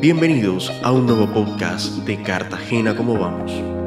Bienvenidos a un nuevo podcast de Cartagena como vamos.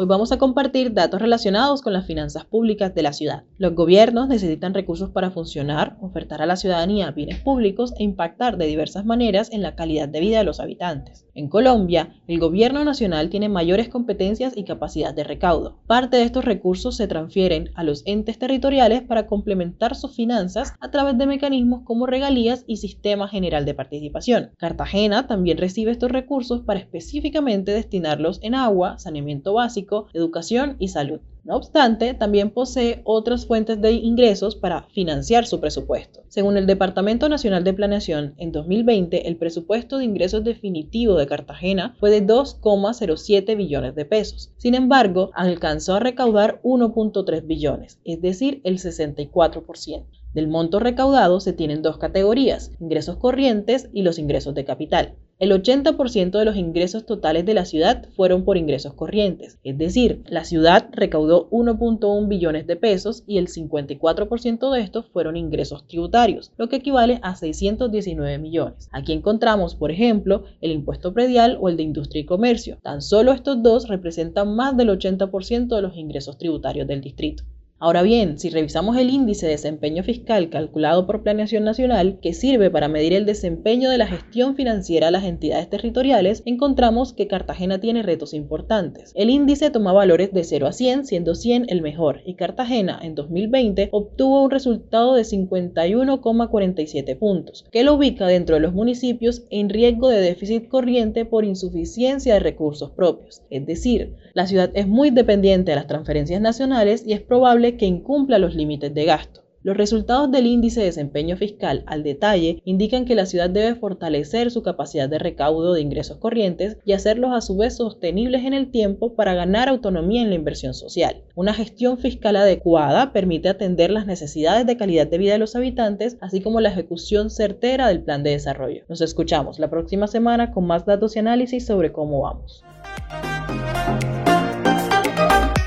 Hoy vamos a compartir datos relacionados con las finanzas públicas de la ciudad. Los gobiernos necesitan recursos para funcionar, ofertar a la ciudadanía bienes públicos e impactar de diversas maneras en la calidad de vida de los habitantes. En Colombia, el gobierno nacional tiene mayores competencias y capacidad de recaudo. Parte de estos recursos se transfieren a los entes territoriales para complementar sus finanzas a través de mecanismos como regalías y sistema general de participación. Cartagena también recibe estos recursos para específicamente destinarlos en agua, saneamiento básico, educación y salud. No obstante, también posee otras fuentes de ingresos para financiar su presupuesto. Según el Departamento Nacional de Planeación, en 2020 el presupuesto de ingresos definitivo de Cartagena fue de 2,07 billones de pesos. Sin embargo, alcanzó a recaudar 1.3 billones, es decir, el 64%. Del monto recaudado se tienen dos categorías, ingresos corrientes y los ingresos de capital. El 80% de los ingresos totales de la ciudad fueron por ingresos corrientes, es decir, la ciudad recaudó 1.1 billones de pesos y el 54% de estos fueron ingresos tributarios, lo que equivale a 619 millones. Aquí encontramos, por ejemplo, el impuesto predial o el de industria y comercio. Tan solo estos dos representan más del 80% de los ingresos tributarios del distrito. Ahora bien, si revisamos el índice de desempeño fiscal calculado por Planeación Nacional, que sirve para medir el desempeño de la gestión financiera de las entidades territoriales, encontramos que Cartagena tiene retos importantes. El índice toma valores de 0 a 100, siendo 100 el mejor, y Cartagena en 2020 obtuvo un resultado de 51,47 puntos, que lo ubica dentro de los municipios en riesgo de déficit corriente por insuficiencia de recursos propios. Es decir, la ciudad es muy dependiente de las transferencias nacionales y es probable que incumpla los límites de gasto. Los resultados del índice de desempeño fiscal al detalle indican que la ciudad debe fortalecer su capacidad de recaudo de ingresos corrientes y hacerlos a su vez sostenibles en el tiempo para ganar autonomía en la inversión social. Una gestión fiscal adecuada permite atender las necesidades de calidad de vida de los habitantes, así como la ejecución certera del plan de desarrollo. Nos escuchamos la próxima semana con más datos y análisis sobre cómo vamos.